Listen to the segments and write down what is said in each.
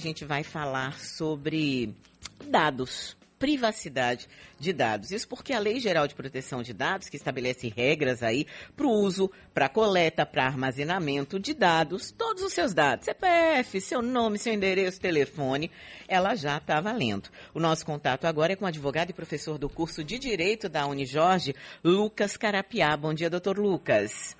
A gente vai falar sobre dados, privacidade de dados. Isso porque a Lei Geral de Proteção de Dados, que estabelece regras aí para o uso, para coleta, para armazenamento de dados, todos os seus dados, CPF, seu nome, seu endereço, telefone, ela já está valendo. O nosso contato agora é com o advogado e professor do curso de Direito da Unijorge, Lucas Carapiá. Bom dia, doutor Lucas.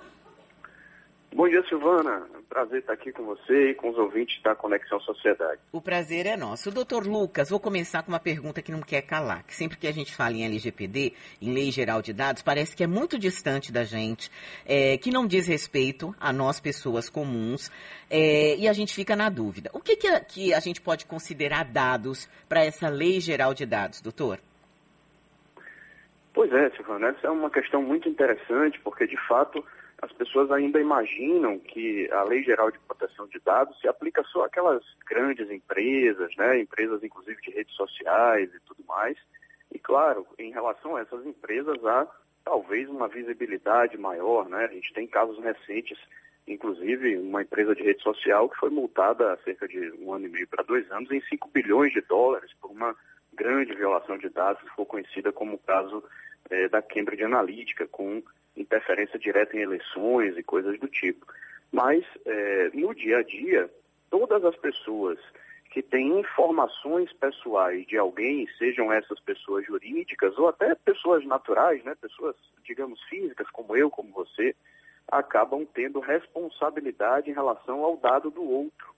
Bom dia, Silvana. Prazer estar aqui com você e com os ouvintes da Conexão Sociedade. O prazer é nosso. Doutor Lucas, vou começar com uma pergunta que não quer calar. Que sempre que a gente fala em LGPD, em Lei Geral de Dados, parece que é muito distante da gente, é, que não diz respeito a nós, pessoas comuns, é, e a gente fica na dúvida. O que, que, a, que a gente pode considerar dados para essa Lei Geral de Dados, doutor? Pois é, Silvana, essa é uma questão muito interessante, porque de fato as pessoas ainda imaginam que a Lei Geral de Proteção de Dados se aplica só àquelas grandes empresas, né, empresas inclusive de redes sociais e tudo mais. E claro, em relação a essas empresas há talvez uma visibilidade maior, né? A gente tem casos recentes, inclusive uma empresa de rede social que foi multada há cerca de um ano e meio para dois anos em 5 bilhões de dólares por uma grande violação de dados que ficou conhecida como o caso eh, da Cambridge Analytica, com interferência direta em eleições e coisas do tipo. Mas, é, no dia a dia, todas as pessoas que têm informações pessoais de alguém, sejam essas pessoas jurídicas ou até pessoas naturais, né, pessoas, digamos, físicas, como eu, como você, acabam tendo responsabilidade em relação ao dado do outro.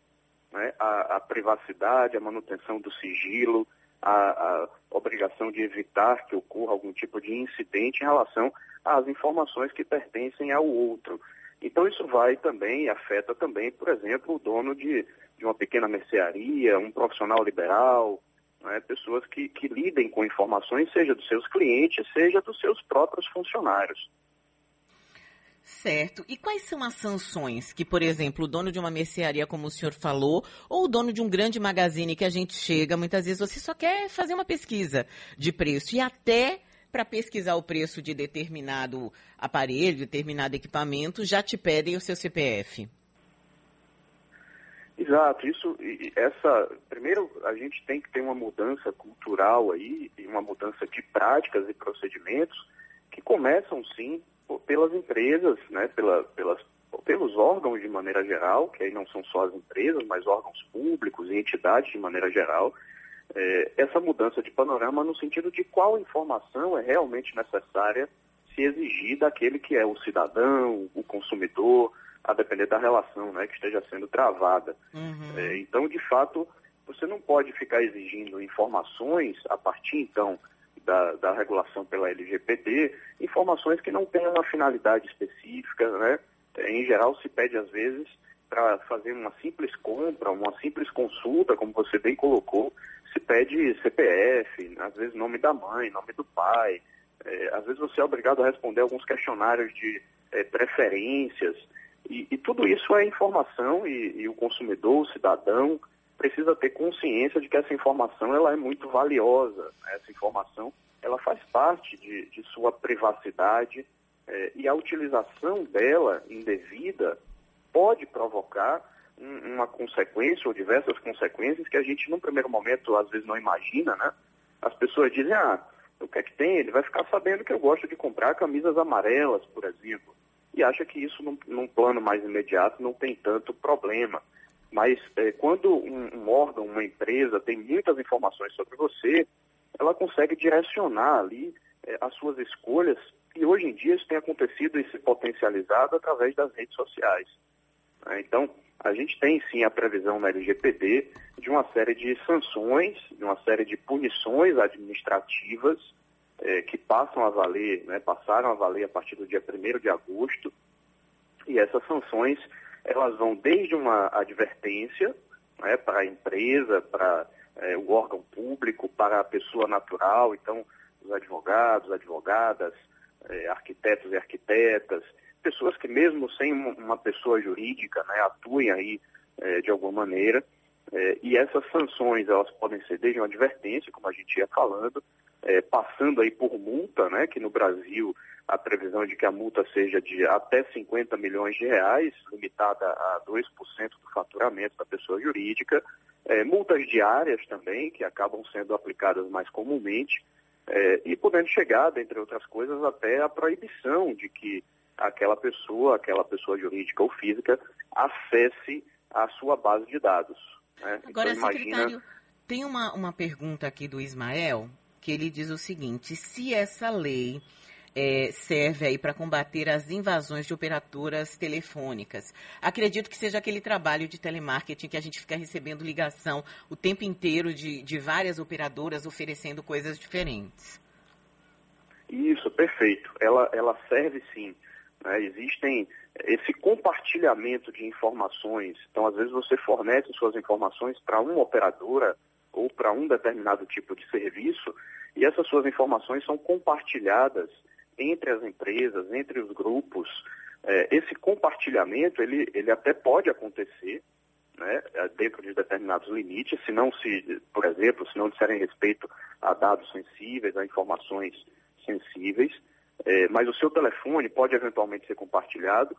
Né? A, a privacidade, a manutenção do sigilo, a, a obrigação de evitar que ocorra algum tipo de incidente em relação às informações que pertencem ao outro. Então isso vai também, afeta também, por exemplo, o dono de, de uma pequena mercearia, um profissional liberal, né, pessoas que, que lidem com informações, seja dos seus clientes, seja dos seus próprios funcionários. Certo. E quais são as sanções que, por exemplo, o dono de uma mercearia, como o senhor falou, ou o dono de um grande magazine que a gente chega, muitas vezes você só quer fazer uma pesquisa de preço e até para pesquisar o preço de determinado aparelho, determinado equipamento, já te pedem o seu CPF. Exato, isso, essa, primeiro a gente tem que ter uma mudança cultural aí, e uma mudança de práticas e procedimentos que começam sim pelas empresas, né, pela, pelas, pelos órgãos de maneira geral, que aí não são só as empresas, mas órgãos públicos e entidades de maneira geral, é, essa mudança de panorama no sentido de qual informação é realmente necessária se exigir daquele que é o cidadão, o consumidor, a depender da relação né, que esteja sendo travada. Uhum. É, então, de fato, você não pode ficar exigindo informações a partir, então, da, da regulação pela LGPD, informações que não têm uma finalidade específica, né? Em geral, se pede, às vezes, para fazer uma simples compra, uma simples consulta, como você bem colocou, se pede CPF, às vezes nome da mãe, nome do pai. É, às vezes você é obrigado a responder alguns questionários de é, preferências. E, e, tudo isso é informação e, e, o consumidor, o cidadão, precisa ter consciência de que essa informação ela é muito valiosa. Né? Essa informação ela faz parte de, de sua privacidade é, e a utilização dela indevida pode provocar uma consequência ou diversas consequências que a gente, num primeiro momento, às vezes não imagina, né? As pessoas dizem, ah, o que é que tem? Ele vai ficar sabendo que eu gosto de comprar camisas amarelas, por exemplo. E acha que isso, num, num plano mais imediato, não tem tanto problema. Mas é, quando um, um, órgão, uma empresa tem muitas informações sobre você, ela consegue direcionar ali é, as suas escolhas. E hoje em dia isso tem acontecido e se potencializado através das redes sociais. Né? Então, a gente tem sim a previsão na LGPD de uma série de sanções, de uma série de punições administrativas eh, que passam a valer, né, passaram a valer a partir do dia 1 de agosto. E essas sanções, elas vão desde uma advertência né, para a empresa, para eh, o órgão público, para a pessoa natural, então os advogados, advogadas, eh, arquitetos e arquitetas, pessoas que mesmo sem uma pessoa jurídica, né, atuem aí é, de alguma maneira. É, e essas sanções, elas podem ser desde uma advertência, como a gente ia falando, é, passando aí por multa, né, que no Brasil a previsão de que a multa seja de até 50 milhões de reais, limitada a 2% do faturamento da pessoa jurídica, é, multas diárias também, que acabam sendo aplicadas mais comumente, é, e podendo chegar, dentre outras coisas, até a proibição de que aquela pessoa, aquela pessoa jurídica ou física, acesse a sua base de dados. Né? Agora, então, imagina... secretário, tem uma, uma pergunta aqui do Ismael, que ele diz o seguinte, se essa lei é, serve aí para combater as invasões de operadoras telefônicas. Acredito que seja aquele trabalho de telemarketing que a gente fica recebendo ligação o tempo inteiro de, de várias operadoras oferecendo coisas diferentes. Isso, perfeito. Ela, ela serve sim. Né? Existem esse compartilhamento de informações. Então, às vezes, você fornece suas informações para uma operadora ou para um determinado tipo de serviço e essas suas informações são compartilhadas entre as empresas, entre os grupos. É, esse compartilhamento, ele, ele até pode acontecer, né, é, dentro de determinados limites, se não se, por exemplo, se não disserem respeito a dados sensíveis, a informações sensíveis, é, mas o seu telefone pode eventualmente ser compartilhado,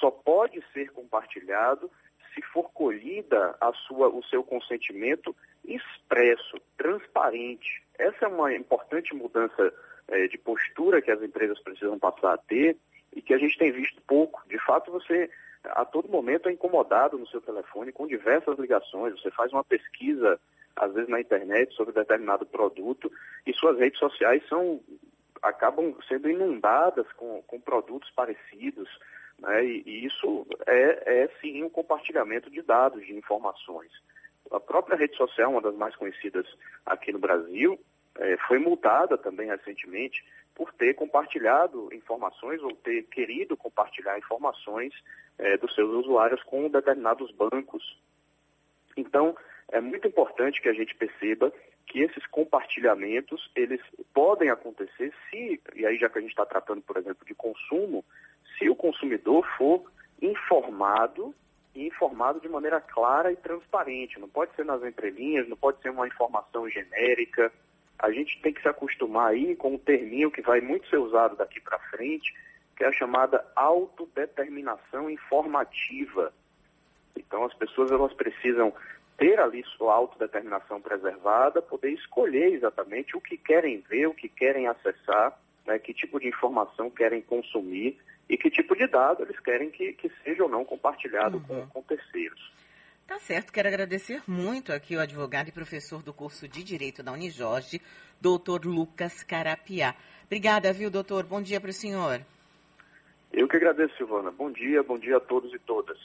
só pode ser compartilhado se for colhida a sua, o seu consentimento expresso, transparente. Essa é uma importante mudança é, de postura que as empresas precisam passar a ter e que a gente tem visto pouco. De fato, você a todo momento é incomodado no seu telefone com diversas ligações. Você faz uma pesquisa, às vezes na internet, sobre determinado produto e suas redes sociais são acabam sendo inundadas com, com produtos parecidos. Né? E, e, isso é, é sim um compartilhamento de dados, de informações. A própria rede social, uma das mais conhecidas aqui no Brasil, é, foi multada também recentemente por ter compartilhado informações ou ter querido compartilhar informações é, dos seus usuários com determinados bancos. Então, é muito importante que a gente perceba que esses compartilhamentos, eles podem acontecer se, e aí já que a gente está tratando, por exemplo, de consumo, se o consumidor for informado e informado de maneira clara e transparente. Não pode ser nas entrelinhas, não pode ser uma informação genérica, a gente tem que se acostumar aí com um terminho que vai muito ser usado daqui para frente, que é a chamada autodeterminação informativa. Então as pessoas elas precisam ter ali sua autodeterminação preservada, poder escolher exatamente o que querem ver, o que querem acessar, né, que tipo de informação querem consumir e que tipo de dado eles querem que, que seja ou não compartilhado uhum. com, com terceiros. Tá certo, quero agradecer muito aqui o advogado e professor do curso de Direito da Unijorge, doutor Lucas Carapiá. Obrigada, viu, doutor? Bom dia para o senhor. Eu que agradeço, Silvana. Bom dia, bom dia a todos e todas.